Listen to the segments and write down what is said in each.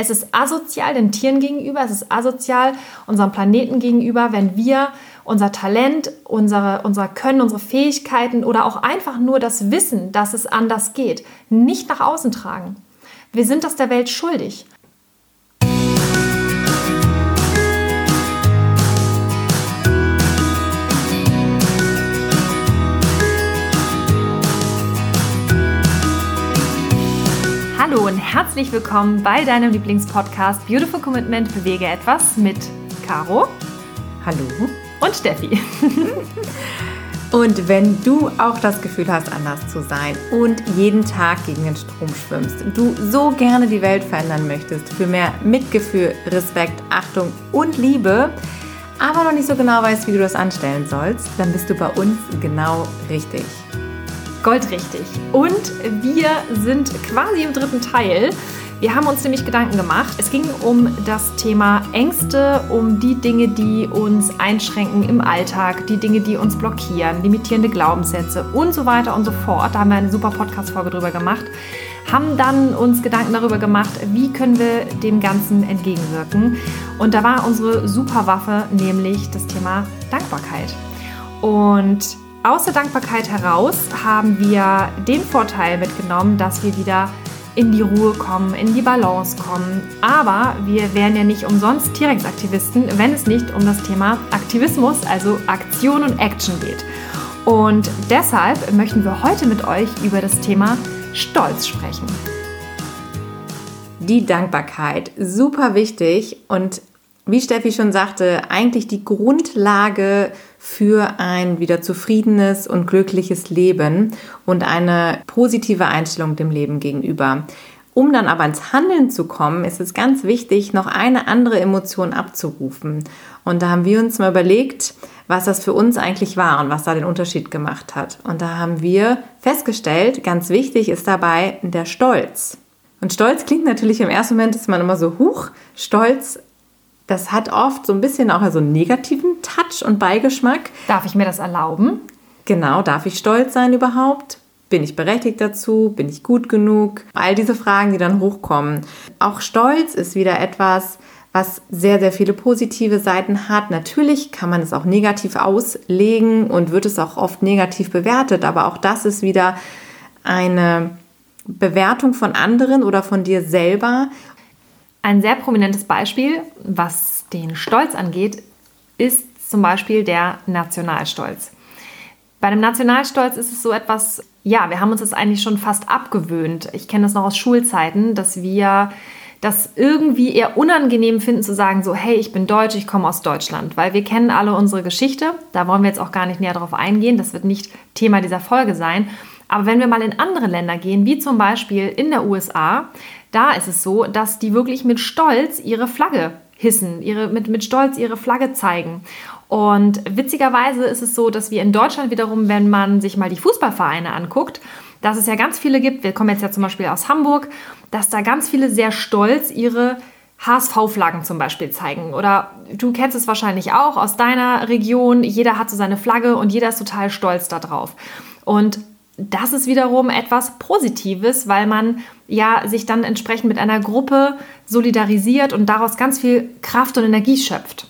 Es ist asozial den Tieren gegenüber, es ist asozial unserem Planeten gegenüber, wenn wir unser Talent, unsere, unser Können, unsere Fähigkeiten oder auch einfach nur das Wissen, dass es anders geht, nicht nach außen tragen. Wir sind das der Welt schuldig. Hallo und herzlich willkommen bei deinem Lieblingspodcast Beautiful Commitment Bewege etwas mit Caro. Hallo. Und Steffi. Und wenn du auch das Gefühl hast, anders zu sein und jeden Tag gegen den Strom schwimmst, du so gerne die Welt verändern möchtest, für mehr Mitgefühl, Respekt, Achtung und Liebe, aber noch nicht so genau weißt, wie du das anstellen sollst, dann bist du bei uns genau richtig. Goldrichtig. Und wir sind quasi im dritten Teil. Wir haben uns nämlich Gedanken gemacht. Es ging um das Thema Ängste, um die Dinge, die uns einschränken im Alltag, die Dinge, die uns blockieren, limitierende Glaubenssätze und so weiter und so fort. Da haben wir eine super Podcast-Folge drüber gemacht. Haben dann uns Gedanken darüber gemacht, wie können wir dem Ganzen entgegenwirken. Und da war unsere Superwaffe nämlich das Thema Dankbarkeit. Und aus der Dankbarkeit heraus haben wir den Vorteil mitgenommen, dass wir wieder in die Ruhe kommen, in die Balance kommen. Aber wir wären ja nicht umsonst T-Rex-Aktivisten, wenn es nicht um das Thema Aktivismus, also Aktion und Action geht. Und deshalb möchten wir heute mit euch über das Thema Stolz sprechen. Die Dankbarkeit, super wichtig und wie Steffi schon sagte, eigentlich die Grundlage für ein wieder zufriedenes und glückliches Leben und eine positive Einstellung dem Leben gegenüber. Um dann aber ins Handeln zu kommen, ist es ganz wichtig, noch eine andere Emotion abzurufen. Und da haben wir uns mal überlegt, was das für uns eigentlich war und was da den Unterschied gemacht hat. Und da haben wir festgestellt, ganz wichtig ist dabei der Stolz. Und Stolz klingt natürlich im ersten Moment, ist man immer so, huch, Stolz das hat oft so ein bisschen auch so einen negativen Touch und Beigeschmack. Darf ich mir das erlauben? Genau, darf ich stolz sein überhaupt? Bin ich berechtigt dazu? Bin ich gut genug? All diese Fragen, die dann hochkommen. Auch Stolz ist wieder etwas, was sehr, sehr viele positive Seiten hat. Natürlich kann man es auch negativ auslegen und wird es auch oft negativ bewertet, aber auch das ist wieder eine Bewertung von anderen oder von dir selber ein sehr prominentes Beispiel, was den Stolz angeht, ist zum Beispiel der Nationalstolz. Bei dem Nationalstolz ist es so etwas, ja, wir haben uns das eigentlich schon fast abgewöhnt. Ich kenne das noch aus Schulzeiten, dass wir das irgendwie eher unangenehm finden zu sagen, so, hey, ich bin Deutsch, ich komme aus Deutschland, weil wir kennen alle unsere Geschichte. Da wollen wir jetzt auch gar nicht näher drauf eingehen. Das wird nicht Thema dieser Folge sein. Aber wenn wir mal in andere Länder gehen, wie zum Beispiel in der USA, da ist es so, dass die wirklich mit Stolz ihre Flagge hissen, ihre, mit, mit Stolz ihre Flagge zeigen. Und witzigerweise ist es so, dass wir in Deutschland wiederum, wenn man sich mal die Fußballvereine anguckt, dass es ja ganz viele gibt, wir kommen jetzt ja zum Beispiel aus Hamburg, dass da ganz viele sehr stolz ihre HSV-Flaggen zum Beispiel zeigen. Oder du kennst es wahrscheinlich auch aus deiner Region. Jeder hat so seine Flagge und jeder ist total stolz darauf. Und das ist wiederum etwas Positives, weil man ja sich dann entsprechend mit einer Gruppe solidarisiert und daraus ganz viel Kraft und Energie schöpft.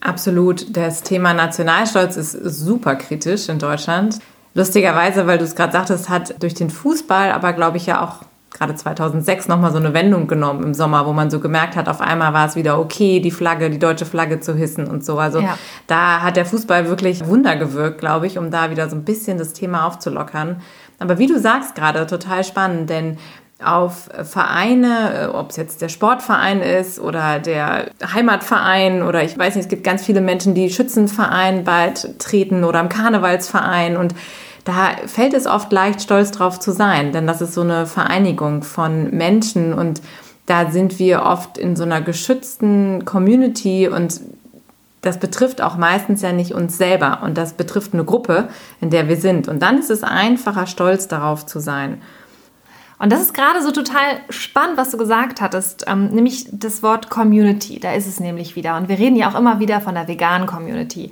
Absolut. Das Thema Nationalstolz ist super kritisch in Deutschland. Lustigerweise, weil du es gerade sagtest, hat durch den Fußball, aber glaube ich ja auch gerade 2006 nochmal so eine Wendung genommen im Sommer, wo man so gemerkt hat, auf einmal war es wieder okay, die Flagge, die deutsche Flagge zu hissen und so. Also ja. da hat der Fußball wirklich Wunder gewirkt, glaube ich, um da wieder so ein bisschen das Thema aufzulockern. Aber wie du sagst gerade, total spannend, denn auf Vereine, ob es jetzt der Sportverein ist oder der Heimatverein oder ich weiß nicht, es gibt ganz viele Menschen, die Schützenverein bald treten oder im Karnevalsverein und da fällt es oft leicht, stolz drauf zu sein, denn das ist so eine Vereinigung von Menschen und da sind wir oft in so einer geschützten Community und das betrifft auch meistens ja nicht uns selber und das betrifft eine Gruppe, in der wir sind. Und dann ist es einfacher, stolz darauf zu sein. Und das ist gerade so total spannend, was du gesagt hattest, ähm, nämlich das Wort Community. Da ist es nämlich wieder. Und wir reden ja auch immer wieder von der veganen Community.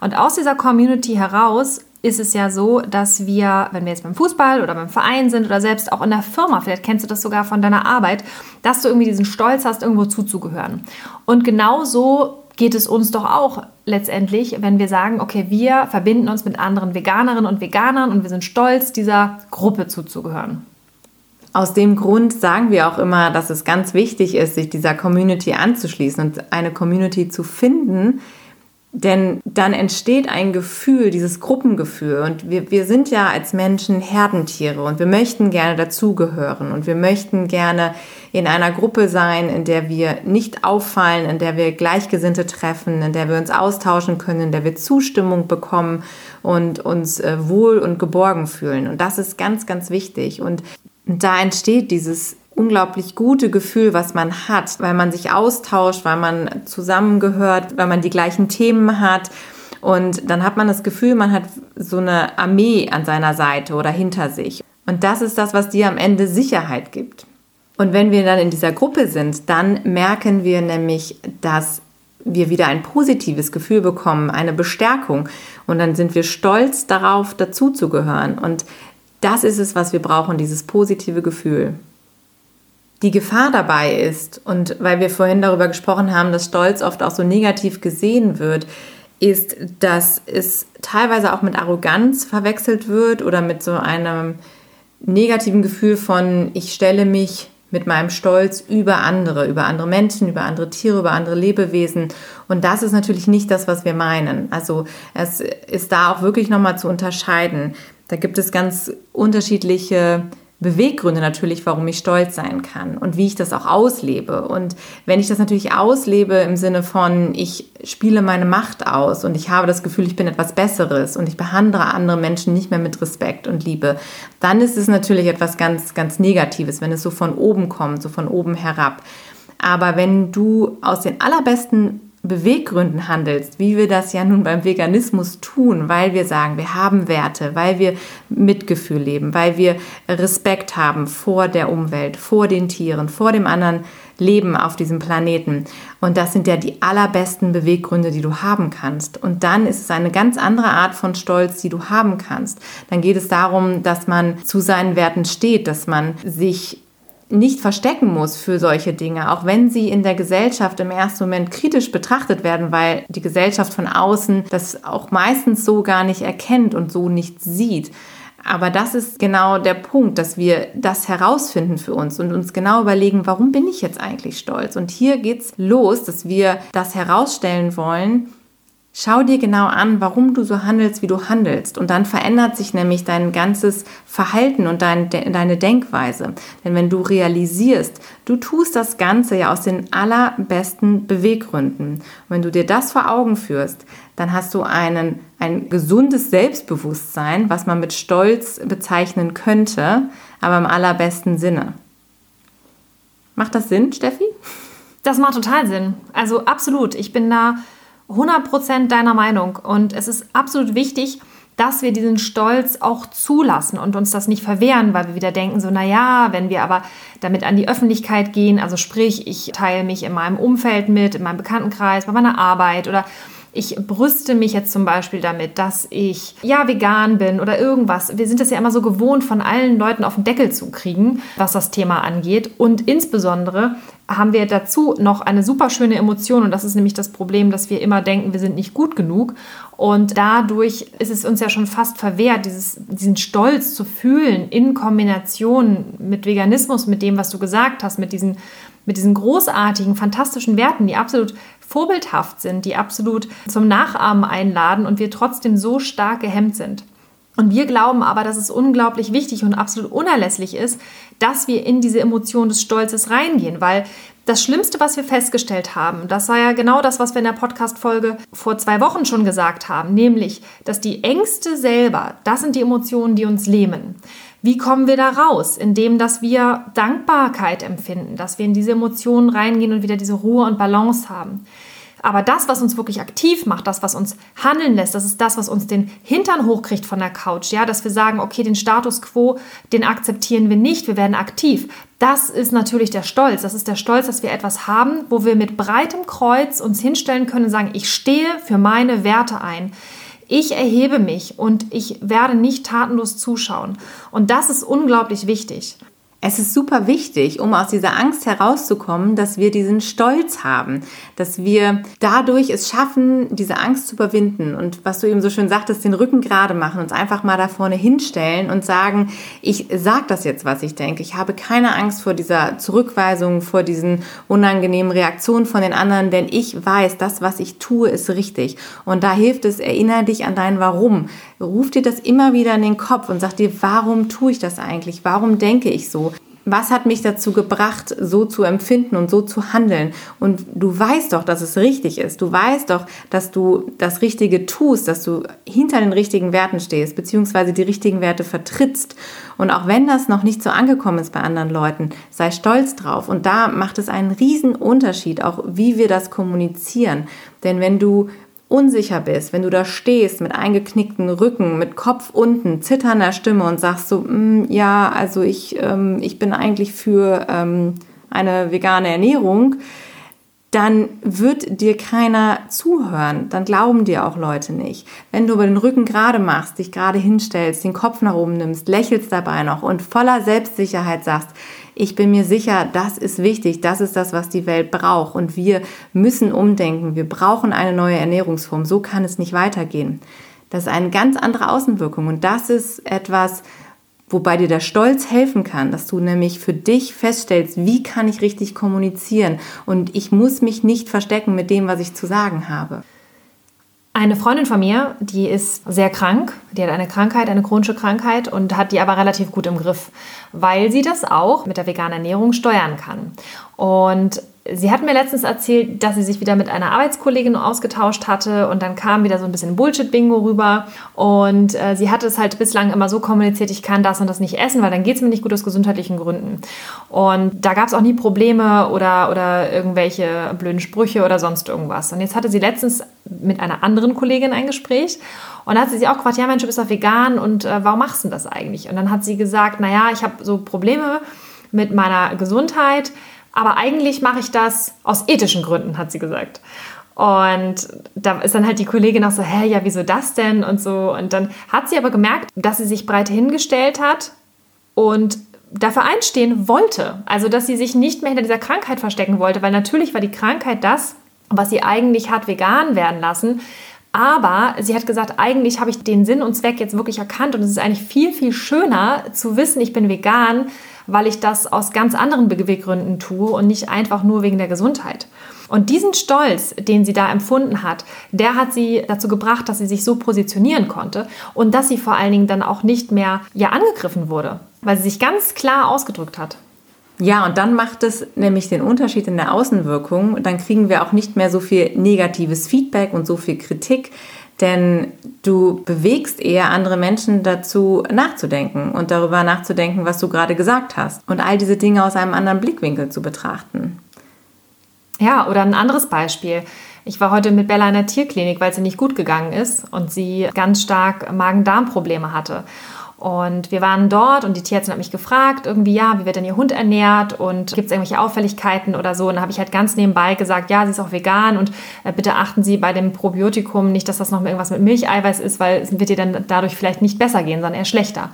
Und aus dieser Community heraus ist es ja so, dass wir, wenn wir jetzt beim Fußball oder beim Verein sind oder selbst auch in der Firma, vielleicht kennst du das sogar von deiner Arbeit, dass du irgendwie diesen Stolz hast, irgendwo zuzugehören. Und genau so geht es uns doch auch letztendlich, wenn wir sagen, okay, wir verbinden uns mit anderen Veganerinnen und Veganern und wir sind stolz, dieser Gruppe zuzugehören. Aus dem Grund sagen wir auch immer, dass es ganz wichtig ist, sich dieser Community anzuschließen und eine Community zu finden, denn dann entsteht ein Gefühl, dieses Gruppengefühl. Und wir, wir sind ja als Menschen Herdentiere und wir möchten gerne dazugehören und wir möchten gerne in einer Gruppe sein, in der wir nicht auffallen, in der wir Gleichgesinnte treffen, in der wir uns austauschen können, in der wir Zustimmung bekommen und uns äh, wohl und geborgen fühlen. Und das ist ganz, ganz wichtig. Und da entsteht dieses unglaublich gute Gefühl, was man hat, weil man sich austauscht, weil man zusammengehört, weil man die gleichen Themen hat. Und dann hat man das Gefühl, man hat so eine Armee an seiner Seite oder hinter sich. Und das ist das, was dir am Ende Sicherheit gibt. Und wenn wir dann in dieser Gruppe sind, dann merken wir nämlich, dass wir wieder ein positives Gefühl bekommen, eine Bestärkung. Und dann sind wir stolz darauf, dazuzugehören. Und das ist es, was wir brauchen, dieses positive Gefühl die Gefahr dabei ist, und weil wir vorhin darüber gesprochen haben, dass Stolz oft auch so negativ gesehen wird, ist, dass es teilweise auch mit Arroganz verwechselt wird oder mit so einem negativen Gefühl von, ich stelle mich mit meinem Stolz über andere, über andere Menschen, über andere Tiere, über andere Lebewesen. Und das ist natürlich nicht das, was wir meinen. Also es ist da auch wirklich nochmal zu unterscheiden. Da gibt es ganz unterschiedliche Beweggründe natürlich, warum ich stolz sein kann und wie ich das auch auslebe. Und wenn ich das natürlich auslebe im Sinne von, ich spiele meine Macht aus und ich habe das Gefühl, ich bin etwas Besseres und ich behandle andere Menschen nicht mehr mit Respekt und Liebe, dann ist es natürlich etwas ganz, ganz Negatives, wenn es so von oben kommt, so von oben herab. Aber wenn du aus den allerbesten Beweggründen handelst, wie wir das ja nun beim Veganismus tun, weil wir sagen, wir haben Werte, weil wir Mitgefühl leben, weil wir Respekt haben vor der Umwelt, vor den Tieren, vor dem anderen Leben auf diesem Planeten. Und das sind ja die allerbesten Beweggründe, die du haben kannst. Und dann ist es eine ganz andere Art von Stolz, die du haben kannst. Dann geht es darum, dass man zu seinen Werten steht, dass man sich nicht verstecken muss für solche Dinge, auch wenn sie in der Gesellschaft im ersten Moment kritisch betrachtet werden, weil die Gesellschaft von außen das auch meistens so gar nicht erkennt und so nicht sieht. Aber das ist genau der Punkt, dass wir das herausfinden für uns und uns genau überlegen, warum bin ich jetzt eigentlich stolz? Und hier geht's los, dass wir das herausstellen wollen, Schau dir genau an, warum du so handelst, wie du handelst. Und dann verändert sich nämlich dein ganzes Verhalten und dein, de, deine Denkweise. Denn wenn du realisierst, du tust das Ganze ja aus den allerbesten Beweggründen. Und wenn du dir das vor Augen führst, dann hast du einen, ein gesundes Selbstbewusstsein, was man mit Stolz bezeichnen könnte, aber im allerbesten Sinne. Macht das Sinn, Steffi? Das macht total Sinn. Also absolut. Ich bin da 100% deiner Meinung. Und es ist absolut wichtig, dass wir diesen Stolz auch zulassen und uns das nicht verwehren, weil wir wieder denken, so, naja, wenn wir aber damit an die Öffentlichkeit gehen, also sprich, ich teile mich in meinem Umfeld mit, in meinem Bekanntenkreis, bei meiner Arbeit oder ich brüste mich jetzt zum Beispiel damit, dass ich ja vegan bin oder irgendwas. Wir sind es ja immer so gewohnt, von allen Leuten auf den Deckel zu kriegen, was das Thema angeht. Und insbesondere haben wir dazu noch eine super schöne Emotion und das ist nämlich das Problem, dass wir immer denken, wir sind nicht gut genug und dadurch ist es uns ja schon fast verwehrt, dieses, diesen Stolz zu fühlen in Kombination mit Veganismus, mit dem, was du gesagt hast, mit diesen, mit diesen großartigen, fantastischen Werten, die absolut vorbildhaft sind, die absolut zum Nachahmen einladen und wir trotzdem so stark gehemmt sind. Und wir glauben aber, dass es unglaublich wichtig und absolut unerlässlich ist, dass wir in diese Emotion des Stolzes reingehen, weil das Schlimmste, was wir festgestellt haben, das war ja genau das, was wir in der Podcast-Folge vor zwei Wochen schon gesagt haben, nämlich, dass die Ängste selber, das sind die Emotionen, die uns lähmen. Wie kommen wir da raus? Indem, dass wir Dankbarkeit empfinden, dass wir in diese Emotionen reingehen und wieder diese Ruhe und Balance haben. Aber das, was uns wirklich aktiv macht, das, was uns handeln lässt, das ist das, was uns den Hintern hochkriegt von der Couch. Ja, dass wir sagen, okay, den Status quo, den akzeptieren wir nicht, wir werden aktiv. Das ist natürlich der Stolz. Das ist der Stolz, dass wir etwas haben, wo wir mit breitem Kreuz uns hinstellen können und sagen, ich stehe für meine Werte ein. Ich erhebe mich und ich werde nicht tatenlos zuschauen. Und das ist unglaublich wichtig. Es ist super wichtig, um aus dieser Angst herauszukommen, dass wir diesen Stolz haben, dass wir dadurch es schaffen, diese Angst zu überwinden und was du eben so schön sagtest, den Rücken gerade machen, uns einfach mal da vorne hinstellen und sagen, ich sage das jetzt, was ich denke. Ich habe keine Angst vor dieser Zurückweisung, vor diesen unangenehmen Reaktionen von den anderen, denn ich weiß, das, was ich tue, ist richtig. Und da hilft es, erinnere dich an dein Warum. Ruf dir das immer wieder in den Kopf und sag dir, warum tue ich das eigentlich? Warum denke ich so? Was hat mich dazu gebracht, so zu empfinden und so zu handeln? Und du weißt doch, dass es richtig ist. Du weißt doch, dass du das Richtige tust, dass du hinter den richtigen Werten stehst, beziehungsweise die richtigen Werte vertrittst. Und auch wenn das noch nicht so angekommen ist bei anderen Leuten, sei stolz drauf. Und da macht es einen riesen Unterschied, auch wie wir das kommunizieren. Denn wenn du unsicher bist, wenn du da stehst mit eingeknickten Rücken, mit Kopf unten, zitternder Stimme und sagst so, mm, ja, also ich, ähm, ich bin eigentlich für ähm, eine vegane Ernährung, dann wird dir keiner zuhören. Dann glauben dir auch Leute nicht. Wenn du über den Rücken gerade machst, dich gerade hinstellst, den Kopf nach oben nimmst, lächelst dabei noch und voller Selbstsicherheit sagst, ich bin mir sicher, das ist wichtig, das ist das, was die Welt braucht. Und wir müssen umdenken, wir brauchen eine neue Ernährungsform, so kann es nicht weitergehen. Das ist eine ganz andere Außenwirkung. Und das ist etwas, wobei dir der Stolz helfen kann, dass du nämlich für dich feststellst, wie kann ich richtig kommunizieren? Und ich muss mich nicht verstecken mit dem, was ich zu sagen habe. Eine Freundin von mir, die ist sehr krank, die hat eine Krankheit, eine chronische Krankheit und hat die aber relativ gut im Griff, weil sie das auch mit der veganen Ernährung steuern kann. Und Sie hat mir letztens erzählt, dass sie sich wieder mit einer Arbeitskollegin ausgetauscht hatte und dann kam wieder so ein bisschen Bullshit-Bingo rüber und äh, sie hatte es halt bislang immer so kommuniziert, ich kann das und das nicht essen, weil dann geht es mir nicht gut aus gesundheitlichen Gründen. Und da gab es auch nie Probleme oder, oder irgendwelche blöden Sprüche oder sonst irgendwas. Und jetzt hatte sie letztens mit einer anderen Kollegin ein Gespräch und da hat sie sich auch gefragt, ja Mensch, du bist doch vegan und äh, warum machst du das eigentlich? Und dann hat sie gesagt, naja, ich habe so Probleme mit meiner Gesundheit, aber eigentlich mache ich das aus ethischen Gründen, hat sie gesagt. Und da ist dann halt die Kollegin auch so, hä, ja, wieso das denn? Und so. Und dann hat sie aber gemerkt, dass sie sich breit hingestellt hat und dafür einstehen wollte. Also, dass sie sich nicht mehr hinter dieser Krankheit verstecken wollte, weil natürlich war die Krankheit das, was sie eigentlich hat vegan werden lassen. Aber sie hat gesagt, eigentlich habe ich den Sinn und Zweck jetzt wirklich erkannt und es ist eigentlich viel, viel schöner zu wissen, ich bin vegan, weil ich das aus ganz anderen Beweggründen tue und nicht einfach nur wegen der Gesundheit. Und diesen Stolz, den sie da empfunden hat, der hat sie dazu gebracht, dass sie sich so positionieren konnte und dass sie vor allen Dingen dann auch nicht mehr ja angegriffen wurde, weil sie sich ganz klar ausgedrückt hat. Ja, und dann macht es nämlich den Unterschied in der Außenwirkung. Dann kriegen wir auch nicht mehr so viel negatives Feedback und so viel Kritik, denn du bewegst eher andere Menschen dazu nachzudenken und darüber nachzudenken, was du gerade gesagt hast und all diese Dinge aus einem anderen Blickwinkel zu betrachten. Ja, oder ein anderes Beispiel. Ich war heute mit Bella in der Tierklinik, weil es ihr nicht gut gegangen ist und sie ganz stark Magen-Darm-Probleme hatte. Und wir waren dort und die Tierärztin hat mich gefragt, irgendwie, ja, wie wird denn Ihr Hund ernährt und gibt es irgendwelche Auffälligkeiten oder so? Und dann habe ich halt ganz nebenbei gesagt, ja, sie ist auch vegan und äh, bitte achten Sie bei dem Probiotikum nicht, dass das noch irgendwas mit Milcheiweiß ist, weil es wird ihr dann dadurch vielleicht nicht besser gehen, sondern eher schlechter.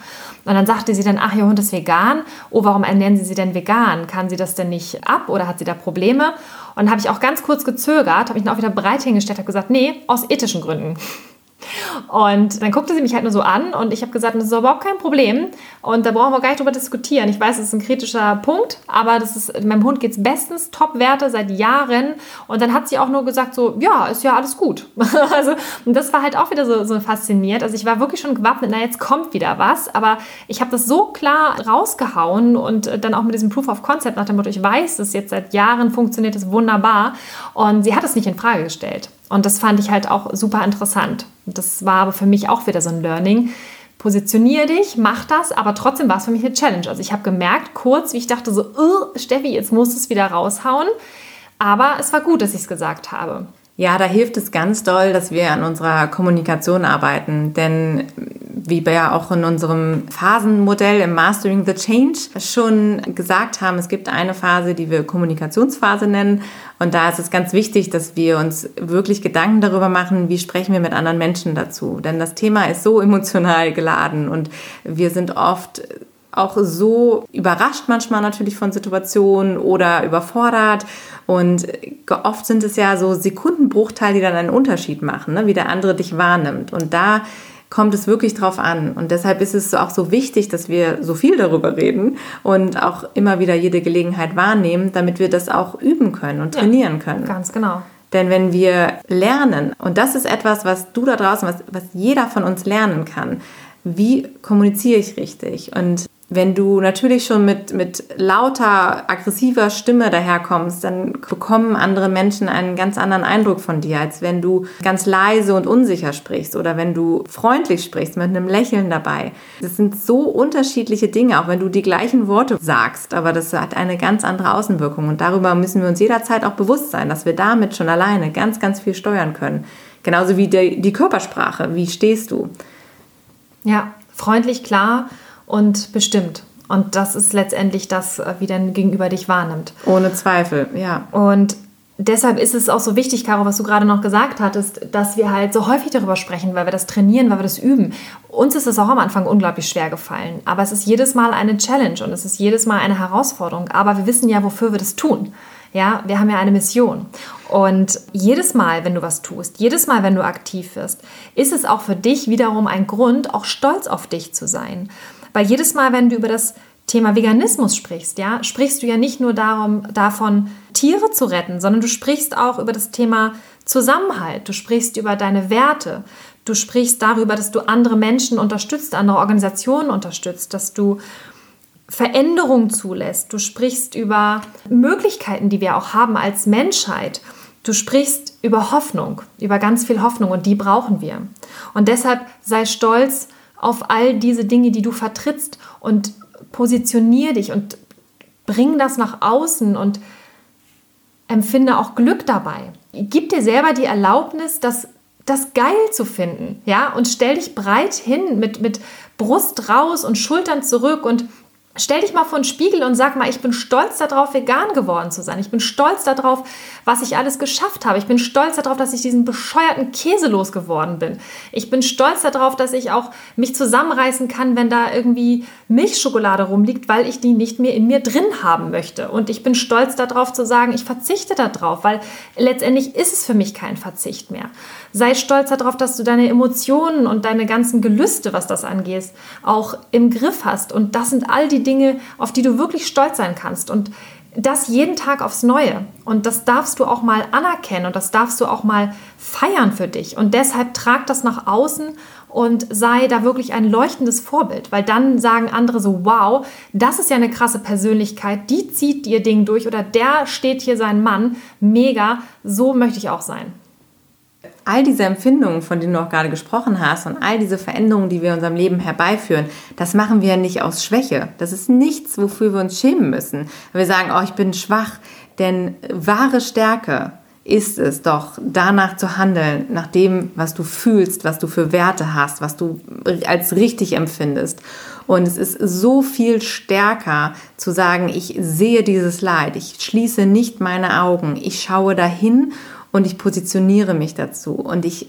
Und dann sagte sie dann, ach, Ihr Hund ist vegan. Oh, warum ernähren Sie sie denn vegan? Kann sie das denn nicht ab oder hat sie da Probleme? Und dann habe ich auch ganz kurz gezögert, habe mich dann auch wieder bereit hingestellt, habe gesagt, nee, aus ethischen Gründen. Und dann guckte sie mich halt nur so an und ich habe gesagt, das ist überhaupt kein Problem und da brauchen wir gar nicht drüber diskutieren. Ich weiß, das ist ein kritischer Punkt, aber das ist, meinem Hund geht es bestens, Top-Werte seit Jahren und dann hat sie auch nur gesagt so, ja, ist ja alles gut. also und das war halt auch wieder so, so fasziniert. Also ich war wirklich schon gewappnet, na jetzt kommt wieder was, aber ich habe das so klar rausgehauen und dann auch mit diesem Proof of Concept nach dem Motto, ich weiß, es jetzt seit Jahren funktioniert es wunderbar und sie hat es nicht in Frage gestellt. Und das fand ich halt auch super interessant. Das war aber für mich auch wieder so ein Learning. Positionier dich, mach das, aber trotzdem war es für mich eine Challenge. Also ich habe gemerkt, kurz, wie ich dachte so, Steffi, jetzt musst du es wieder raushauen. Aber es war gut, dass ich es gesagt habe. Ja, da hilft es ganz doll, dass wir an unserer Kommunikation arbeiten. Denn wie wir ja auch in unserem Phasenmodell im Mastering the Change schon gesagt haben, es gibt eine Phase, die wir Kommunikationsphase nennen. Und da ist es ganz wichtig, dass wir uns wirklich Gedanken darüber machen, wie sprechen wir mit anderen Menschen dazu. Denn das Thema ist so emotional geladen und wir sind oft auch so überrascht manchmal natürlich von Situationen oder überfordert. Und oft sind es ja so Sekundenbruchteile, die dann einen Unterschied machen, ne? wie der andere dich wahrnimmt. Und da kommt es wirklich drauf an. Und deshalb ist es auch so wichtig, dass wir so viel darüber reden und auch immer wieder jede Gelegenheit wahrnehmen, damit wir das auch üben können und trainieren können. ganz genau. Denn wenn wir lernen, und das ist etwas, was du da draußen, was, was jeder von uns lernen kann, wie kommuniziere ich richtig? Und wenn du natürlich schon mit, mit lauter, aggressiver Stimme daherkommst, dann bekommen andere Menschen einen ganz anderen Eindruck von dir, als wenn du ganz leise und unsicher sprichst oder wenn du freundlich sprichst mit einem Lächeln dabei. Das sind so unterschiedliche Dinge, auch wenn du die gleichen Worte sagst, aber das hat eine ganz andere Außenwirkung und darüber müssen wir uns jederzeit auch bewusst sein, dass wir damit schon alleine ganz, ganz viel steuern können. Genauso wie die, die Körpersprache. Wie stehst du? Ja, freundlich, klar und bestimmt. Und das ist letztendlich das, äh, wie dein Gegenüber dich wahrnimmt. Ohne Zweifel, ja. Und deshalb ist es auch so wichtig, Caro, was du gerade noch gesagt hattest, dass wir halt so häufig darüber sprechen, weil wir das trainieren, weil wir das üben. Uns ist es auch am Anfang unglaublich schwer gefallen. Aber es ist jedes Mal eine Challenge und es ist jedes Mal eine Herausforderung. Aber wir wissen ja, wofür wir das tun. Ja, wir haben ja eine Mission. Und jedes Mal, wenn du was tust, jedes Mal, wenn du aktiv wirst, ist es auch für dich wiederum ein Grund, auch stolz auf dich zu sein. Weil jedes Mal, wenn du über das Thema Veganismus sprichst, ja, sprichst du ja nicht nur darum, davon, Tiere zu retten, sondern du sprichst auch über das Thema Zusammenhalt, du sprichst über deine Werte, du sprichst darüber, dass du andere Menschen unterstützt, andere Organisationen unterstützt, dass du Veränderung zulässt, du sprichst über Möglichkeiten, die wir auch haben als Menschheit. Du sprichst über Hoffnung, über ganz viel Hoffnung und die brauchen wir. Und deshalb sei stolz auf all diese Dinge, die du vertrittst und positionier dich und bring das nach außen und empfinde auch Glück dabei. Gib dir selber die Erlaubnis, das, das geil zu finden, ja, und stell dich breit hin mit, mit Brust raus und Schultern zurück und Stell dich mal vor den Spiegel und sag mal, ich bin stolz darauf, vegan geworden zu sein. Ich bin stolz darauf, was ich alles geschafft habe. Ich bin stolz darauf, dass ich diesen bescheuerten Käse losgeworden bin. Ich bin stolz darauf, dass ich auch mich zusammenreißen kann, wenn da irgendwie Milchschokolade rumliegt, weil ich die nicht mehr in mir drin haben möchte. Und ich bin stolz darauf zu sagen, ich verzichte darauf, weil letztendlich ist es für mich kein Verzicht mehr. Sei stolz darauf, dass du deine Emotionen und deine ganzen Gelüste, was das angeht, auch im Griff hast. Und das sind all die Dinge, auf die du wirklich stolz sein kannst. Und das jeden Tag aufs Neue. Und das darfst du auch mal anerkennen und das darfst du auch mal feiern für dich. Und deshalb trag das nach außen und sei da wirklich ein leuchtendes Vorbild, weil dann sagen andere so, wow, das ist ja eine krasse Persönlichkeit, die zieht ihr Ding durch oder der steht hier sein Mann, mega, so möchte ich auch sein all diese Empfindungen, von denen du auch gerade gesprochen hast und all diese Veränderungen, die wir in unserem Leben herbeiführen, das machen wir nicht aus Schwäche. Das ist nichts, wofür wir uns schämen müssen. Wir sagen, oh, ich bin schwach, denn wahre Stärke ist es doch, danach zu handeln, nach dem, was du fühlst, was du für Werte hast, was du als richtig empfindest. Und es ist so viel stärker zu sagen, ich sehe dieses Leid, ich schließe nicht meine Augen, ich schaue dahin und ich positioniere mich dazu und ich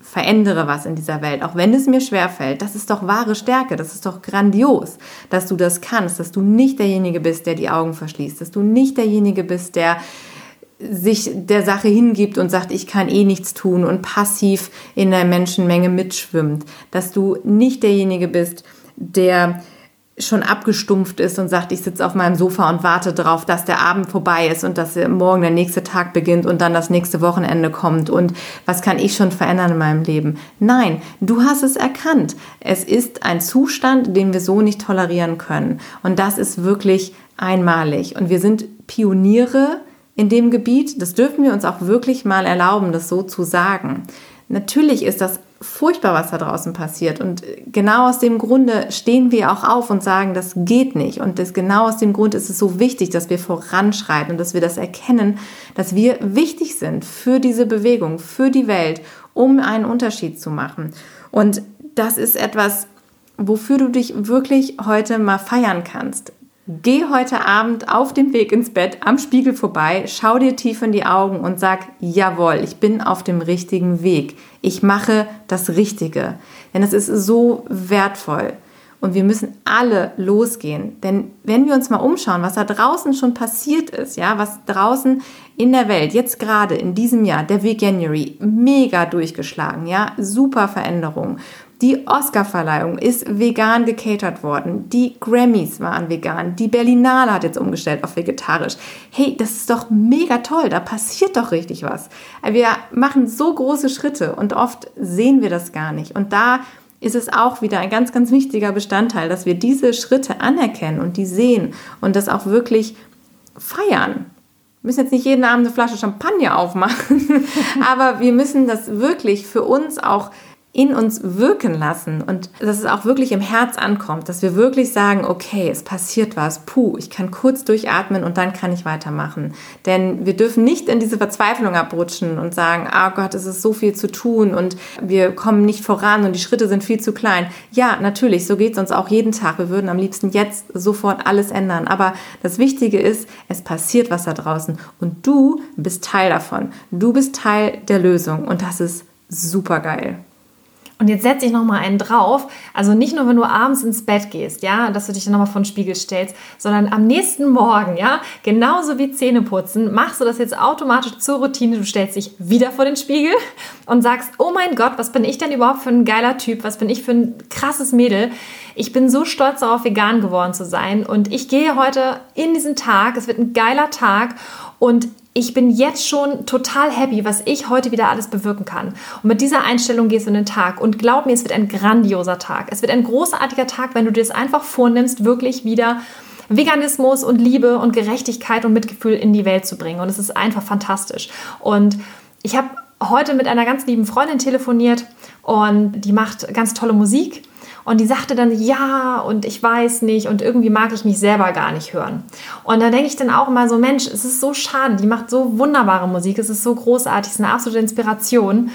verändere was in dieser Welt, auch wenn es mir schwerfällt. Das ist doch wahre Stärke, das ist doch grandios, dass du das kannst, dass du nicht derjenige bist, der die Augen verschließt, dass du nicht derjenige bist, der sich der Sache hingibt und sagt, ich kann eh nichts tun und passiv in der Menschenmenge mitschwimmt, dass du nicht derjenige bist, der schon abgestumpft ist und sagt, ich sitze auf meinem Sofa und warte darauf, dass der Abend vorbei ist und dass morgen der nächste Tag beginnt und dann das nächste Wochenende kommt und was kann ich schon verändern in meinem Leben? Nein, du hast es erkannt. Es ist ein Zustand, den wir so nicht tolerieren können und das ist wirklich einmalig und wir sind Pioniere in dem Gebiet. Das dürfen wir uns auch wirklich mal erlauben, das so zu sagen. Natürlich ist das furchtbar, was da draußen passiert. Und genau aus dem Grunde stehen wir auch auf und sagen, das geht nicht. Und das, genau aus dem Grund ist es so wichtig, dass wir voranschreiten und dass wir das erkennen, dass wir wichtig sind für diese Bewegung, für die Welt, um einen Unterschied zu machen. Und das ist etwas, wofür du dich wirklich heute mal feiern kannst. Geh heute Abend auf dem Weg ins Bett am Spiegel vorbei, schau dir tief in die Augen und sag, jawohl, ich bin auf dem richtigen Weg. Ich mache das Richtige. Denn es ist so wertvoll. Und wir müssen alle losgehen. Denn wenn wir uns mal umschauen, was da draußen schon passiert ist, ja, was draußen in der Welt, jetzt gerade in diesem Jahr, der Veganuary, mega durchgeschlagen, ja, super Veränderung. Die Oscar-Verleihung ist vegan gecatert worden. Die Grammys waren vegan. Die Berlinale hat jetzt umgestellt auf vegetarisch. Hey, das ist doch mega toll. Da passiert doch richtig was. Wir machen so große Schritte und oft sehen wir das gar nicht. Und da ist es auch wieder ein ganz, ganz wichtiger Bestandteil, dass wir diese Schritte anerkennen und die sehen und das auch wirklich feiern. Wir müssen jetzt nicht jeden Abend eine Flasche Champagner aufmachen, aber wir müssen das wirklich für uns auch in uns wirken lassen und dass es auch wirklich im Herz ankommt, dass wir wirklich sagen, okay, es passiert was, puh, ich kann kurz durchatmen und dann kann ich weitermachen. Denn wir dürfen nicht in diese Verzweiflung abrutschen und sagen, ah oh Gott, es ist so viel zu tun und wir kommen nicht voran und die Schritte sind viel zu klein. Ja, natürlich, so geht es uns auch jeden Tag. Wir würden am liebsten jetzt sofort alles ändern. Aber das Wichtige ist, es passiert was da draußen und du bist Teil davon. Du bist Teil der Lösung und das ist super geil. Und jetzt setze ich noch mal einen drauf. Also nicht nur, wenn du abends ins Bett gehst, ja, dass du dich dann noch mal vor den Spiegel stellst, sondern am nächsten Morgen, ja, genauso wie Zähneputzen, machst du das jetzt automatisch zur Routine. Du stellst dich wieder vor den Spiegel und sagst, oh mein Gott, was bin ich denn überhaupt für ein geiler Typ? Was bin ich für ein krasses Mädel? Ich bin so stolz darauf, vegan geworden zu sein. Und ich gehe heute in diesen Tag. Es wird ein geiler Tag. Und ich bin jetzt schon total happy, was ich heute wieder alles bewirken kann. Und mit dieser Einstellung gehst du in den Tag. Und glaub mir, es wird ein grandioser Tag. Es wird ein großartiger Tag, wenn du dir das einfach vornimmst, wirklich wieder Veganismus und Liebe und Gerechtigkeit und Mitgefühl in die Welt zu bringen. Und es ist einfach fantastisch. Und ich habe heute mit einer ganz lieben Freundin telefoniert und die macht ganz tolle Musik. Und die sagte dann, ja, und ich weiß nicht, und irgendwie mag ich mich selber gar nicht hören. Und da denke ich dann auch immer so, Mensch, es ist so schade, die macht so wunderbare Musik, es ist so großartig, es ist eine absolute Inspiration.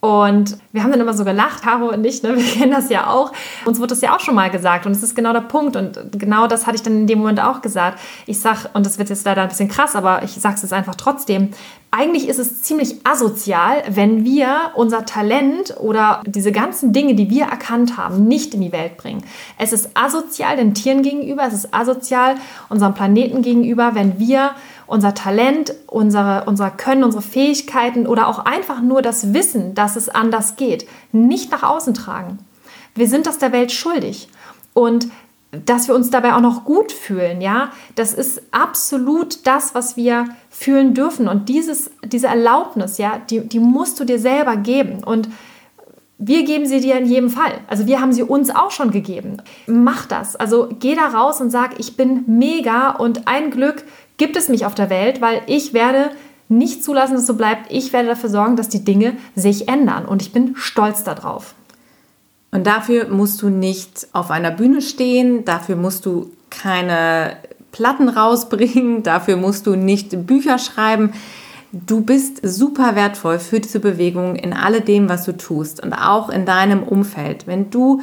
Und wir haben dann immer so gelacht, Caro und ich, ne? wir kennen das ja auch. Uns wurde das ja auch schon mal gesagt und es ist genau der Punkt und genau das hatte ich dann in dem Moment auch gesagt. Ich sag, und das wird jetzt leider ein bisschen krass, aber ich sage es jetzt einfach trotzdem, eigentlich ist es ziemlich asozial, wenn wir unser Talent oder diese ganzen Dinge, die wir erkannt haben, nicht in die Welt bringen. Es ist asozial den Tieren gegenüber, es ist asozial unserem Planeten gegenüber, wenn wir unser Talent, unsere, unser Können, unsere Fähigkeiten oder auch einfach nur das Wissen, dass es anders geht, nicht nach außen tragen. Wir sind das der Welt schuldig. Und dass wir uns dabei auch noch gut fühlen, ja, das ist absolut das, was wir fühlen dürfen. Und dieses, diese Erlaubnis, ja, die, die musst du dir selber geben. Und wir geben sie dir in jedem Fall. Also wir haben sie uns auch schon gegeben. Mach das. Also geh da raus und sag, ich bin mega und ein Glück gibt es mich auf der Welt, weil ich werde nicht zulassen, dass es so bleibt. Ich werde dafür sorgen, dass die Dinge sich ändern und ich bin stolz darauf. Und dafür musst du nicht auf einer Bühne stehen, dafür musst du keine Platten rausbringen, dafür musst du nicht Bücher schreiben. Du bist super wertvoll für diese Bewegung in alledem, was du tust und auch in deinem Umfeld. Wenn du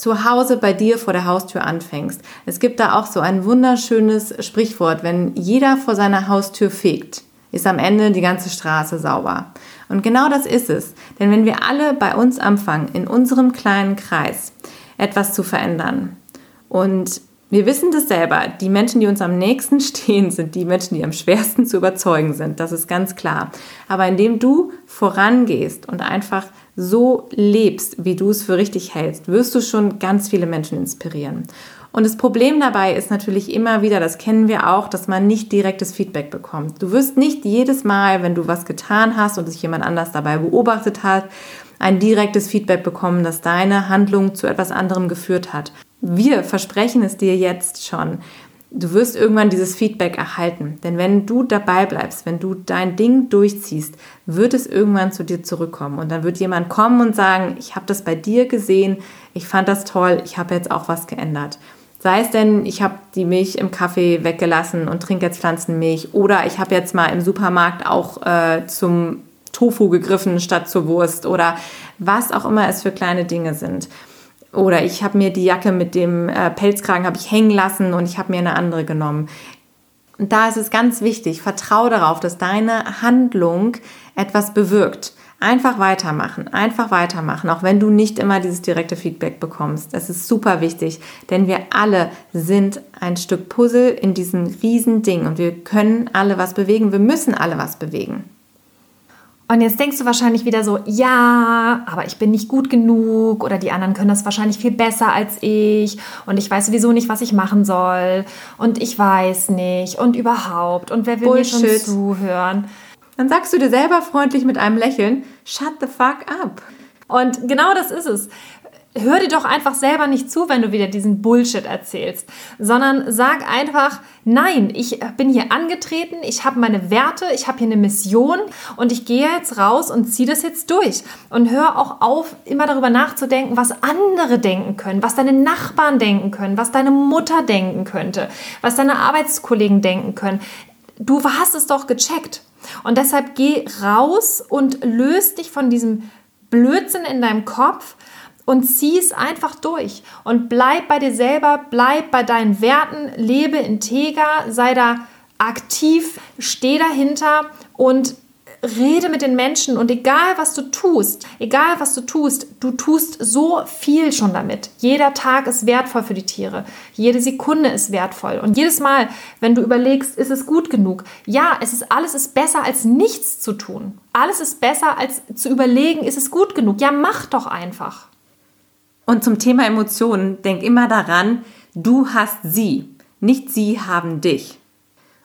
zu Hause bei dir vor der Haustür anfängst. Es gibt da auch so ein wunderschönes Sprichwort, wenn jeder vor seiner Haustür fegt, ist am Ende die ganze Straße sauber. Und genau das ist es. Denn wenn wir alle bei uns anfangen, in unserem kleinen Kreis etwas zu verändern und wir wissen das selber, die Menschen, die uns am nächsten stehen, sind die Menschen, die am schwersten zu überzeugen sind. Das ist ganz klar. Aber indem du vorangehst und einfach so lebst, wie du es für richtig hältst, wirst du schon ganz viele Menschen inspirieren. Und das Problem dabei ist natürlich immer wieder, das kennen wir auch, dass man nicht direktes Feedback bekommt. Du wirst nicht jedes Mal, wenn du was getan hast und sich jemand anders dabei beobachtet hat, ein direktes Feedback bekommen, dass deine Handlung zu etwas anderem geführt hat. Wir versprechen es dir jetzt schon. Du wirst irgendwann dieses Feedback erhalten. Denn wenn du dabei bleibst, wenn du dein Ding durchziehst, wird es irgendwann zu dir zurückkommen. Und dann wird jemand kommen und sagen, ich habe das bei dir gesehen, ich fand das toll, ich habe jetzt auch was geändert. Sei es denn, ich habe die Milch im Kaffee weggelassen und trinke jetzt Pflanzenmilch oder ich habe jetzt mal im Supermarkt auch äh, zum Tofu gegriffen statt zur Wurst oder was auch immer es für kleine Dinge sind. Oder ich habe mir die Jacke mit dem äh, Pelzkragen habe ich hängen lassen und ich habe mir eine andere genommen. Und da ist es ganz wichtig, vertraue darauf, dass deine Handlung etwas bewirkt. Einfach weitermachen, einfach weitermachen, auch wenn du nicht immer dieses direkte Feedback bekommst. Das ist super wichtig, denn wir alle sind ein Stück Puzzle in diesem riesen Ding und wir können alle was bewegen, wir müssen alle was bewegen. Und jetzt denkst du wahrscheinlich wieder so, ja, aber ich bin nicht gut genug oder die anderen können das wahrscheinlich viel besser als ich und ich weiß sowieso nicht, was ich machen soll und ich weiß nicht und überhaupt und wer will Bullshit. mir schon zuhören. Dann sagst du dir selber freundlich mit einem Lächeln, shut the fuck up. Und genau das ist es hör dir doch einfach selber nicht zu, wenn du wieder diesen Bullshit erzählst, sondern sag einfach, nein, ich bin hier angetreten, ich habe meine Werte, ich habe hier eine Mission und ich gehe jetzt raus und ziehe das jetzt durch. Und hör auch auf, immer darüber nachzudenken, was andere denken können, was deine Nachbarn denken können, was deine Mutter denken könnte, was deine Arbeitskollegen denken können. Du hast es doch gecheckt. Und deshalb geh raus und löst dich von diesem Blödsinn in deinem Kopf und zieh es einfach durch und bleib bei dir selber, bleib bei deinen Werten, lebe integer, sei da aktiv, steh dahinter und rede mit den Menschen und egal was du tust, egal was du tust, du tust so viel schon damit. Jeder Tag ist wertvoll für die Tiere. Jede Sekunde ist wertvoll. Und jedes Mal, wenn du überlegst, ist es gut genug? Ja, es ist alles ist besser als nichts zu tun. Alles ist besser als zu überlegen, ist es gut genug? Ja, mach doch einfach. Und zum Thema Emotionen, denk immer daran, du hast sie, nicht sie haben dich.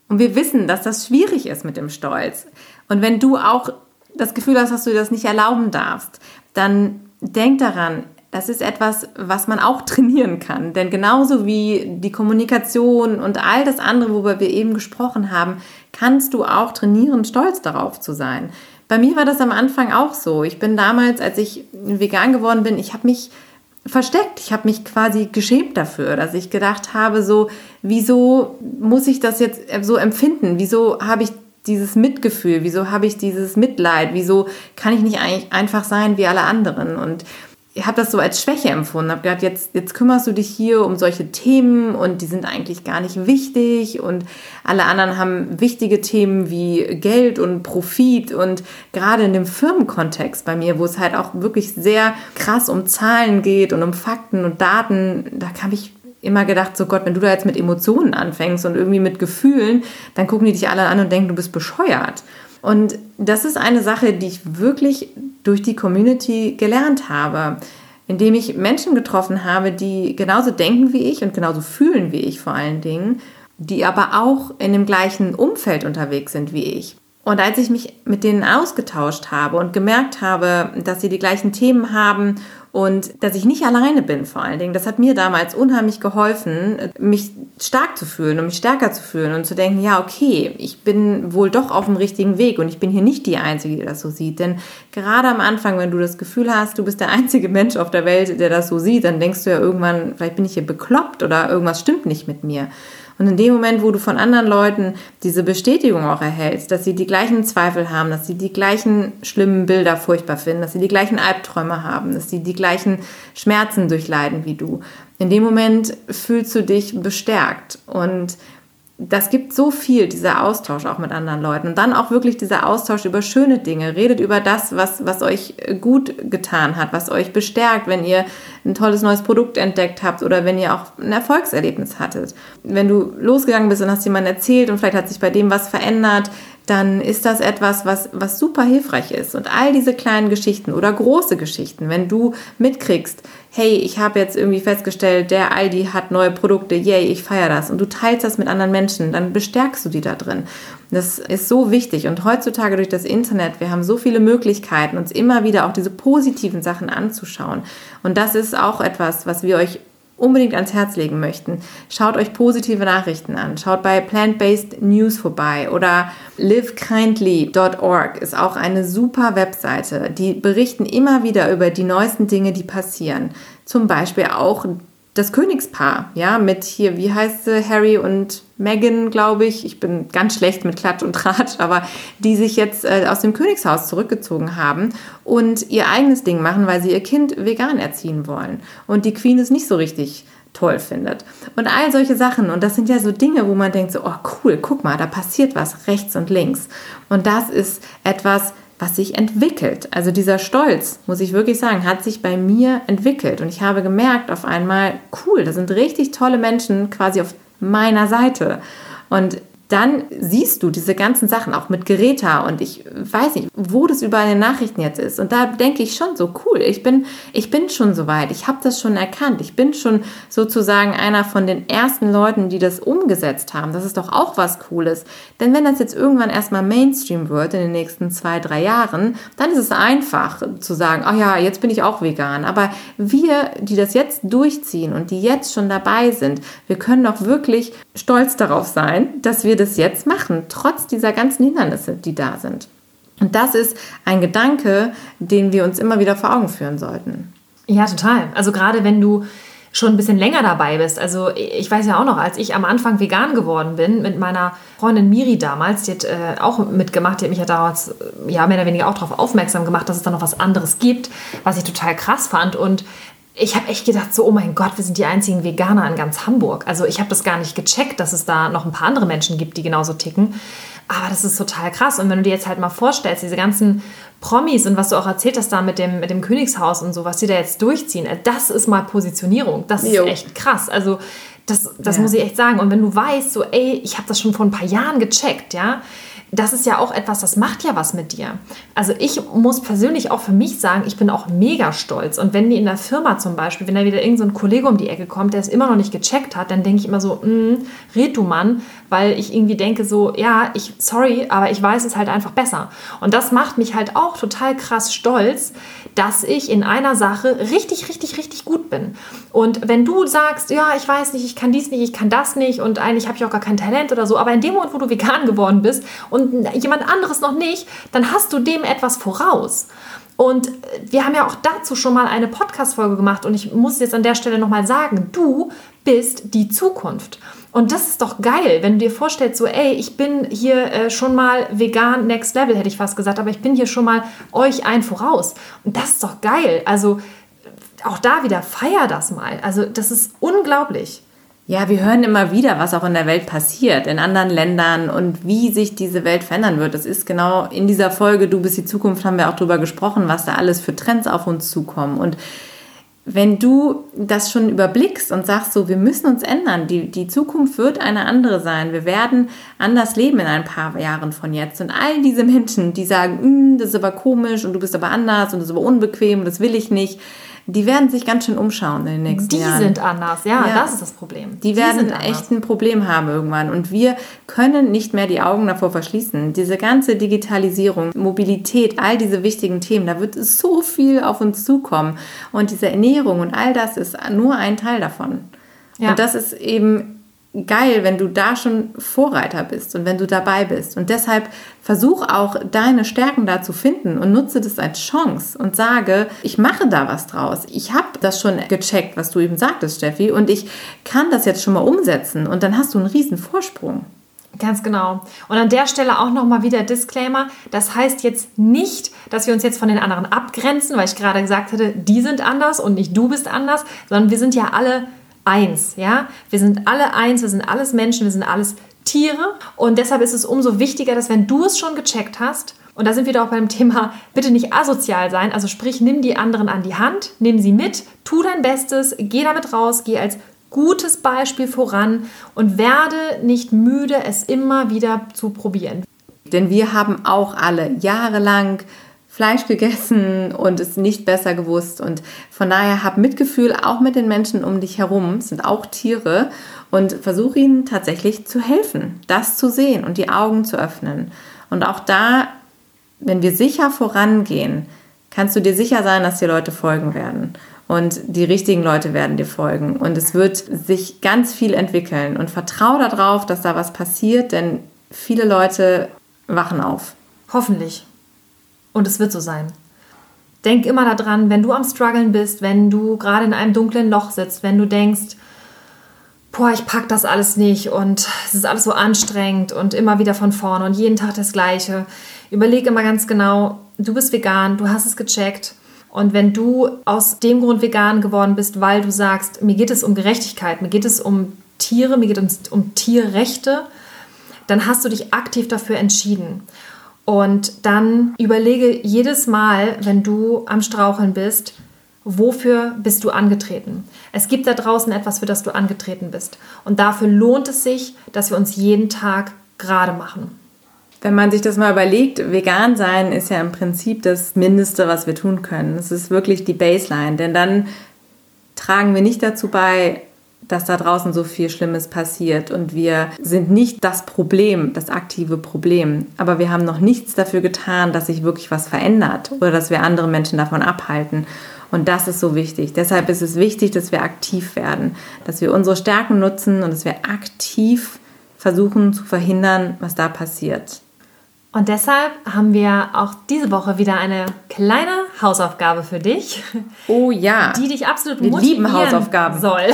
Und wir wissen, dass das schwierig ist mit dem Stolz. Und wenn du auch das Gefühl hast, dass du das nicht erlauben darfst, dann denk daran, das ist etwas, was man auch trainieren kann. Denn genauso wie die Kommunikation und all das andere, worüber wir eben gesprochen haben, kannst du auch trainieren, stolz darauf zu sein. Bei mir war das am Anfang auch so. Ich bin damals, als ich vegan geworden bin, ich habe mich versteckt. Ich habe mich quasi geschämt dafür, dass ich gedacht habe, so, wieso muss ich das jetzt so empfinden? Wieso habe ich dieses Mitgefühl? Wieso habe ich dieses Mitleid? Wieso kann ich nicht eigentlich einfach sein wie alle anderen? Und habe das so als Schwäche empfunden, habe gedacht, jetzt, jetzt kümmerst du dich hier um solche Themen und die sind eigentlich gar nicht wichtig und alle anderen haben wichtige Themen wie Geld und Profit und gerade in dem Firmenkontext bei mir, wo es halt auch wirklich sehr krass um Zahlen geht und um Fakten und Daten, da habe ich immer gedacht, so Gott, wenn du da jetzt mit Emotionen anfängst und irgendwie mit Gefühlen, dann gucken die dich alle an und denken, du bist bescheuert. Und das ist eine Sache, die ich wirklich durch die Community gelernt habe, indem ich Menschen getroffen habe, die genauso denken wie ich und genauso fühlen wie ich vor allen Dingen, die aber auch in dem gleichen Umfeld unterwegs sind wie ich. Und als ich mich mit denen ausgetauscht habe und gemerkt habe, dass sie die gleichen Themen haben und dass ich nicht alleine bin vor allen Dingen. Das hat mir damals unheimlich geholfen, mich stark zu fühlen und mich stärker zu fühlen und zu denken, ja, okay, ich bin wohl doch auf dem richtigen Weg und ich bin hier nicht die Einzige, die das so sieht. Denn gerade am Anfang, wenn du das Gefühl hast, du bist der einzige Mensch auf der Welt, der das so sieht, dann denkst du ja irgendwann, vielleicht bin ich hier bekloppt oder irgendwas stimmt nicht mit mir. Und in dem Moment, wo du von anderen Leuten diese Bestätigung auch erhältst, dass sie die gleichen Zweifel haben, dass sie die gleichen schlimmen Bilder furchtbar finden, dass sie die gleichen Albträume haben, dass sie die gleichen Schmerzen durchleiden wie du, in dem Moment fühlst du dich bestärkt. Und das gibt so viel, dieser Austausch auch mit anderen Leuten. Und dann auch wirklich dieser Austausch über schöne Dinge. Redet über das, was, was euch gut getan hat, was euch bestärkt, wenn ihr ein tolles neues Produkt entdeckt habt oder wenn ihr auch ein Erfolgserlebnis hattet. Wenn du losgegangen bist und hast jemand erzählt und vielleicht hat sich bei dem was verändert, dann ist das etwas, was, was super hilfreich ist. Und all diese kleinen Geschichten oder große Geschichten, wenn du mitkriegst, hey, ich habe jetzt irgendwie festgestellt, der Aldi hat neue Produkte, yay, ich feiere das. Und du teilst das mit anderen Menschen, dann bestärkst du die da drin. Das ist so wichtig. Und heutzutage durch das Internet, wir haben so viele Möglichkeiten, uns immer wieder auch diese positiven Sachen anzuschauen. Und das ist auch etwas, was wir euch unbedingt ans Herz legen möchten, schaut euch positive Nachrichten an. Schaut bei Plant-Based News vorbei oder livekindly.org ist auch eine super Webseite. Die berichten immer wieder über die neuesten Dinge, die passieren. Zum Beispiel auch das Königspaar, ja, mit hier, wie heißt sie, Harry und Megan, glaube ich, ich bin ganz schlecht mit Klatsch und Tratsch, aber die sich jetzt äh, aus dem Königshaus zurückgezogen haben und ihr eigenes Ding machen, weil sie ihr Kind vegan erziehen wollen. Und die Queen ist nicht so richtig toll findet. Und all solche Sachen. Und das sind ja so Dinge, wo man denkt, so, oh cool, guck mal, da passiert was rechts und links. Und das ist etwas, was sich entwickelt. Also dieser Stolz, muss ich wirklich sagen, hat sich bei mir entwickelt. Und ich habe gemerkt auf einmal, cool, da sind richtig tolle Menschen quasi auf meiner Seite. Und dann siehst du diese ganzen Sachen auch mit Greta und ich weiß nicht, wo das überall in den Nachrichten jetzt ist. Und da denke ich schon so, cool, ich bin, ich bin schon so weit, ich habe das schon erkannt, ich bin schon sozusagen einer von den ersten Leuten, die das umgesetzt haben. Das ist doch auch was Cooles. Denn wenn das jetzt irgendwann erstmal Mainstream wird in den nächsten zwei, drei Jahren, dann ist es einfach zu sagen, ach ja, jetzt bin ich auch vegan. Aber wir, die das jetzt durchziehen und die jetzt schon dabei sind, wir können doch wirklich stolz darauf sein, dass wir wir das jetzt machen, trotz dieser ganzen Hindernisse, die da sind. Und das ist ein Gedanke, den wir uns immer wieder vor Augen führen sollten. Ja, total. Also gerade wenn du schon ein bisschen länger dabei bist. Also ich weiß ja auch noch, als ich am Anfang vegan geworden bin, mit meiner Freundin Miri damals, die hat äh, auch mitgemacht, die hat mich ja damals äh, ja, mehr oder weniger auch darauf aufmerksam gemacht, dass es da noch was anderes gibt, was ich total krass fand. Und ich habe echt gedacht, so, oh mein Gott, wir sind die einzigen Veganer in ganz Hamburg. Also ich habe das gar nicht gecheckt, dass es da noch ein paar andere Menschen gibt, die genauso ticken. Aber das ist total krass. Und wenn du dir jetzt halt mal vorstellst, diese ganzen Promis und was du auch erzählt hast da mit dem, mit dem Königshaus und so, was die da jetzt durchziehen, äh, das ist mal Positionierung. Das ist jo. echt krass. Also das, das ja. muss ich echt sagen. Und wenn du weißt, so, ey, ich habe das schon vor ein paar Jahren gecheckt, ja, das ist ja auch etwas, das macht ja was mit dir. Also ich muss persönlich auch für mich sagen, ich bin auch mega stolz. Und wenn die in der Firma zum Beispiel, wenn da wieder irgendein so Kollege um die Ecke kommt, der es immer noch nicht gecheckt hat, dann denke ich immer so, mm, red du Mann, weil ich irgendwie denke so, ja, ich, sorry, aber ich weiß es halt einfach besser. Und das macht mich halt auch total krass stolz, dass ich in einer Sache richtig, richtig, richtig gut bin. Und wenn du sagst, ja, ich weiß nicht, ich kann dies nicht, ich kann das nicht und eigentlich habe ich auch gar kein Talent oder so, aber in dem Moment, wo du vegan geworden bist und jemand anderes noch nicht, dann hast du dem etwas voraus. Und wir haben ja auch dazu schon mal eine Podcast-Folge gemacht und ich muss jetzt an der Stelle nochmal sagen, du bist die Zukunft. Und das ist doch geil, wenn du dir vorstellst, so, ey, ich bin hier äh, schon mal vegan next level, hätte ich fast gesagt, aber ich bin hier schon mal euch ein voraus. Und das ist doch geil. Also auch da wieder, feier das mal. Also das ist unglaublich. Ja, wir hören immer wieder, was auch in der Welt passiert, in anderen Ländern und wie sich diese Welt verändern wird. Das ist genau in dieser Folge Du bist die Zukunft, haben wir auch darüber gesprochen, was da alles für Trends auf uns zukommen. Und wenn du das schon überblickst und sagst so, wir müssen uns ändern, die, die Zukunft wird eine andere sein, wir werden anders leben in ein paar Jahren von jetzt. Und all diese Menschen, die sagen, hm, das ist aber komisch und du bist aber anders und das ist aber unbequem, das will ich nicht, die werden sich ganz schön umschauen in den nächsten die Jahren. Die sind anders, ja, ja, das ist das Problem. Die, die werden echt ein Problem haben irgendwann. Und wir können nicht mehr die Augen davor verschließen. Diese ganze Digitalisierung, Mobilität, all diese wichtigen Themen, da wird so viel auf uns zukommen. Und diese Ernährung und all das ist nur ein Teil davon. Ja. Und das ist eben geil, wenn du da schon Vorreiter bist und wenn du dabei bist. Und deshalb versuch auch deine Stärken da zu finden und nutze das als Chance und sage, ich mache da was draus. Ich habe das schon gecheckt, was du eben sagtest, Steffi, und ich kann das jetzt schon mal umsetzen und dann hast du einen riesen Vorsprung. Ganz genau. Und an der Stelle auch nochmal wieder Disclaimer. Das heißt jetzt nicht, dass wir uns jetzt von den anderen abgrenzen, weil ich gerade gesagt hatte, die sind anders und nicht du bist anders, sondern wir sind ja alle eins, ja? Wir sind alle eins, wir sind alles Menschen, wir sind alles Tiere und deshalb ist es umso wichtiger, dass wenn du es schon gecheckt hast, und da sind wir doch beim Thema, bitte nicht asozial sein, also sprich, nimm die anderen an die Hand, nimm sie mit, tu dein Bestes, geh damit raus, geh als gutes Beispiel voran und werde nicht müde, es immer wieder zu probieren. Denn wir haben auch alle jahrelang Fleisch gegessen und es nicht besser gewusst. Und von daher hab Mitgefühl auch mit den Menschen um dich herum, es sind auch Tiere, und versuch ihnen tatsächlich zu helfen, das zu sehen und die Augen zu öffnen. Und auch da, wenn wir sicher vorangehen, kannst du dir sicher sein, dass dir Leute folgen werden. Und die richtigen Leute werden dir folgen. Und es wird sich ganz viel entwickeln. Und vertrau darauf, dass da was passiert, denn viele Leute wachen auf. Hoffentlich. Und es wird so sein. Denk immer daran, wenn du am struggeln bist, wenn du gerade in einem dunklen Loch sitzt, wenn du denkst, boah, ich pack das alles nicht und es ist alles so anstrengend und immer wieder von vorne und jeden Tag das Gleiche. Überleg immer ganz genau, du bist vegan, du hast es gecheckt. Und wenn du aus dem Grund vegan geworden bist, weil du sagst, mir geht es um Gerechtigkeit, mir geht es um Tiere, mir geht es um Tierrechte, dann hast du dich aktiv dafür entschieden. Und dann überlege jedes Mal, wenn du am Straucheln bist, wofür bist du angetreten? Es gibt da draußen etwas, für das du angetreten bist. Und dafür lohnt es sich, dass wir uns jeden Tag gerade machen. Wenn man sich das mal überlegt, vegan sein ist ja im Prinzip das Mindeste, was wir tun können. Es ist wirklich die Baseline, denn dann tragen wir nicht dazu bei, dass da draußen so viel Schlimmes passiert und wir sind nicht das Problem, das aktive Problem, aber wir haben noch nichts dafür getan, dass sich wirklich was verändert oder dass wir andere Menschen davon abhalten. Und das ist so wichtig. Deshalb ist es wichtig, dass wir aktiv werden, dass wir unsere Stärken nutzen und dass wir aktiv versuchen zu verhindern, was da passiert. Und deshalb haben wir auch diese Woche wieder eine kleine Hausaufgabe für dich. Oh ja. Die dich absolut wir lieben Hausaufgaben. soll.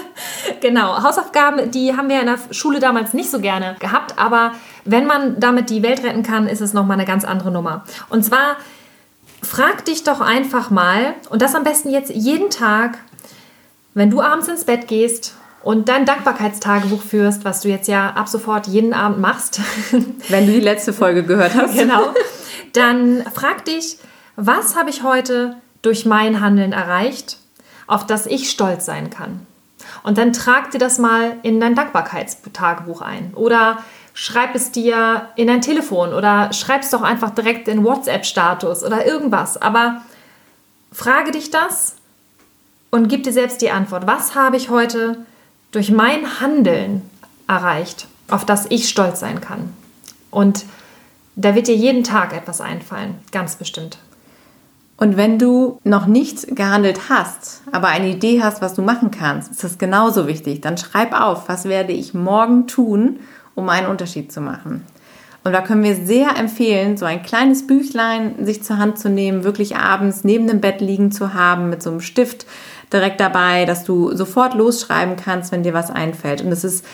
genau, Hausaufgaben, die haben wir in der Schule damals nicht so gerne gehabt, aber wenn man damit die Welt retten kann, ist es nochmal eine ganz andere Nummer. Und zwar frag dich doch einfach mal, und das am besten jetzt jeden Tag, wenn du abends ins Bett gehst und dein Dankbarkeitstagebuch führst, was du jetzt ja ab sofort jeden Abend machst. Wenn du die letzte Folge gehört hast. genau. Dann frag dich, was habe ich heute durch mein Handeln erreicht, auf das ich stolz sein kann? Und dann trag dir das mal in dein Dankbarkeitstagebuch ein. Oder schreib es dir in dein Telefon oder schreib es doch einfach direkt in WhatsApp-Status oder irgendwas. Aber frage dich das und gib dir selbst die Antwort. Was habe ich heute durch mein Handeln erreicht, auf das ich stolz sein kann. Und da wird dir jeden Tag etwas einfallen, ganz bestimmt. Und wenn du noch nicht gehandelt hast, aber eine Idee hast, was du machen kannst, ist das genauso wichtig. Dann schreib auf, was werde ich morgen tun, um einen Unterschied zu machen. Und da können wir sehr empfehlen, so ein kleines Büchlein sich zur Hand zu nehmen, wirklich abends neben dem Bett liegen zu haben mit so einem Stift direkt dabei, dass du sofort losschreiben kannst, wenn dir was einfällt. Und es ist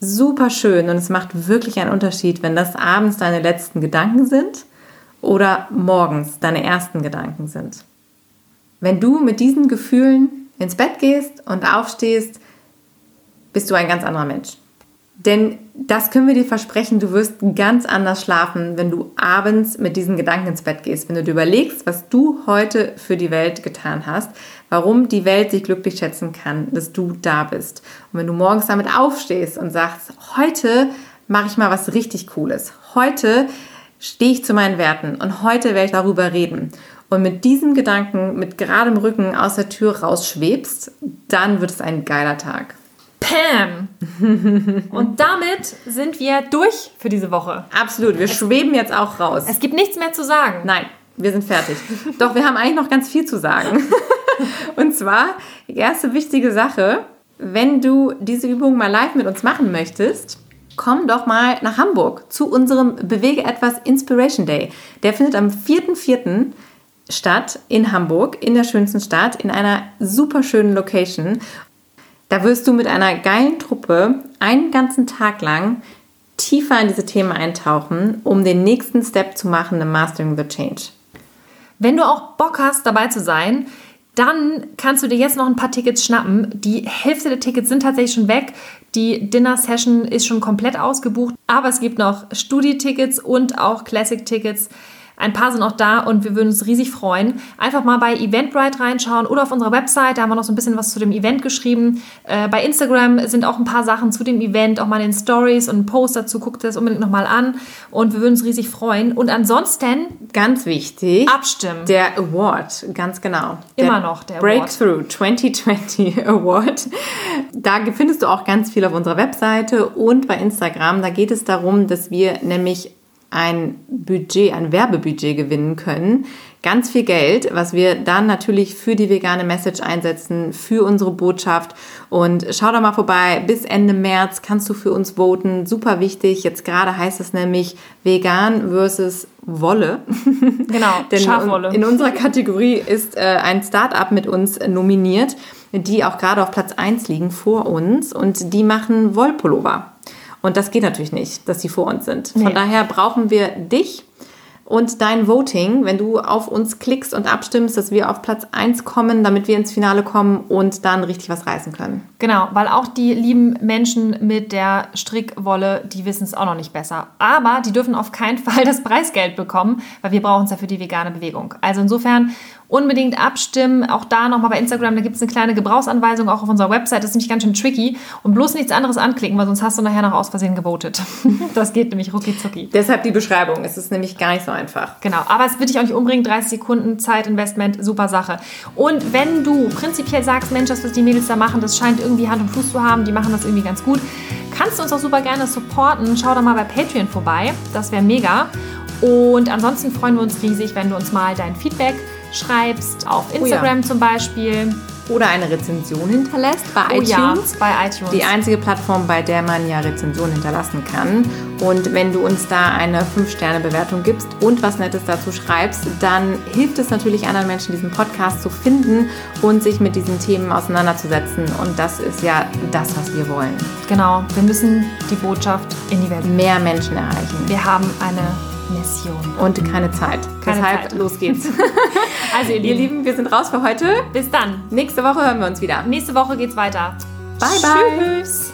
super schön und es macht wirklich einen Unterschied, wenn das abends deine letzten Gedanken sind oder morgens deine ersten Gedanken sind. Wenn du mit diesen Gefühlen ins Bett gehst und aufstehst, bist du ein ganz anderer Mensch. Denn das können wir dir versprechen, du wirst ganz anders schlafen, wenn du abends mit diesen Gedanken ins Bett gehst. Wenn du dir überlegst, was du heute für die Welt getan hast, warum die Welt sich glücklich schätzen kann, dass du da bist. Und wenn du morgens damit aufstehst und sagst, heute mache ich mal was richtig Cooles. Heute stehe ich zu meinen Werten und heute werde ich darüber reden. Und mit diesem Gedanken, mit geradem Rücken aus der Tür rausschwebst, dann wird es ein geiler Tag. Pam! Und damit sind wir durch für diese Woche. Absolut, wir es, schweben jetzt auch raus. Es gibt nichts mehr zu sagen. Nein, wir sind fertig. Doch wir haben eigentlich noch ganz viel zu sagen. Und zwar, erste wichtige Sache, wenn du diese Übung mal live mit uns machen möchtest, komm doch mal nach Hamburg zu unserem Bewege etwas Inspiration Day. Der findet am 4.4. statt in Hamburg, in der schönsten Stadt, in einer super schönen Location. Da wirst du mit einer geilen Truppe einen ganzen Tag lang tiefer in diese Themen eintauchen, um den nächsten Step zu machen im Mastering the Change. Wenn du auch Bock hast, dabei zu sein, dann kannst du dir jetzt noch ein paar Tickets schnappen. Die Hälfte der Tickets sind tatsächlich schon weg. Die Dinner-Session ist schon komplett ausgebucht. Aber es gibt noch Studi-Tickets und auch Classic-Tickets. Ein paar sind auch da und wir würden uns riesig freuen. Einfach mal bei Eventbrite reinschauen oder auf unserer Website, da haben wir noch so ein bisschen was zu dem Event geschrieben. Äh, bei Instagram sind auch ein paar Sachen zu dem Event, auch mal in den Stories und ein Post dazu. Guckt das unbedingt nochmal an und wir würden uns riesig freuen. Und ansonsten. Ganz wichtig. Abstimmen. Der Award, ganz genau. Immer noch der Breakthrough Award. 2020 Award. Da findest du auch ganz viel auf unserer Webseite und bei Instagram. Da geht es darum, dass wir nämlich ein Budget, ein Werbebudget gewinnen können. Ganz viel Geld, was wir dann natürlich für die vegane Message einsetzen, für unsere Botschaft. Und schau da mal vorbei. Bis Ende März kannst du für uns voten. Super wichtig. Jetzt gerade heißt es nämlich vegan versus Wolle. Genau, Denn Schafwolle. In unserer Kategorie ist äh, ein Startup mit uns nominiert. die auch gerade auf Platz 1 liegen vor uns und die machen Wollpullover. Und das geht natürlich nicht, dass die vor uns sind. Von Nee. daher brauchen wir dich und dein Voting, wenn du auf uns klickst und abstimmst, dass wir auf Platz 1 kommen, damit wir ins Finale kommen und dann richtig was reißen können. Genau, weil auch die lieben Menschen mit der Strickwolle, die wissen es auch noch nicht besser. Aber die dürfen auf keinen Fall das Preisgeld bekommen, weil wir brauchen es ja für die vegane Bewegung. Also insofern unbedingt abstimmen. Auch da nochmal bei Instagram, da gibt es eine kleine Gebrauchsanweisung, auch auf unserer Website. Das ist nämlich ganz schön tricky. Und bloß nichts anderes anklicken, weil sonst hast du nachher noch aus Versehen gewotet. Das geht nämlich rucki zucki. Deshalb die Beschreibung. Es ist nämlich gar nicht so einfach. Genau, aber es wird dich auch nicht umbringen. 30 Sekunden Zeitinvestment, super Sache. Und wenn du prinzipiell sagst, Mensch, das, was die Mädels da machen, das scheint irgendwie Hand und Fuß zu haben, die machen das irgendwie ganz gut, kannst du uns auch super gerne supporten. Schau doch mal bei Patreon vorbei, das wäre mega. Und ansonsten freuen wir uns riesig, wenn du uns mal dein Feedback schreibst, auf Instagram zum Beispiel. Oder eine Rezension hinterlässt bei Oh ja, iTunes. bei iTunes. Die einzige Plattform, bei der man ja Rezensionen hinterlassen kann. Und wenn du uns da eine 5-Sterne-Bewertung gibst und was Nettes dazu schreibst, dann hilft es natürlich anderen Menschen, diesen Podcast zu finden und sich mit diesen Themen auseinanderzusetzen. Und das ist ja das, was wir wollen. genau, wir müssen die Botschaft in die Welt. Mehr Menschen erreichen. Wir haben eine Mission. Und keine Zeit. Keine Deshalb Zeit. los geht's. Also ihr Ihr Lieben, Lieben, wir sind raus für heute. bis dann. Nächste Woche hören wir uns wieder. Nächste Woche geht's weiter. Bye, bye. Tschüss.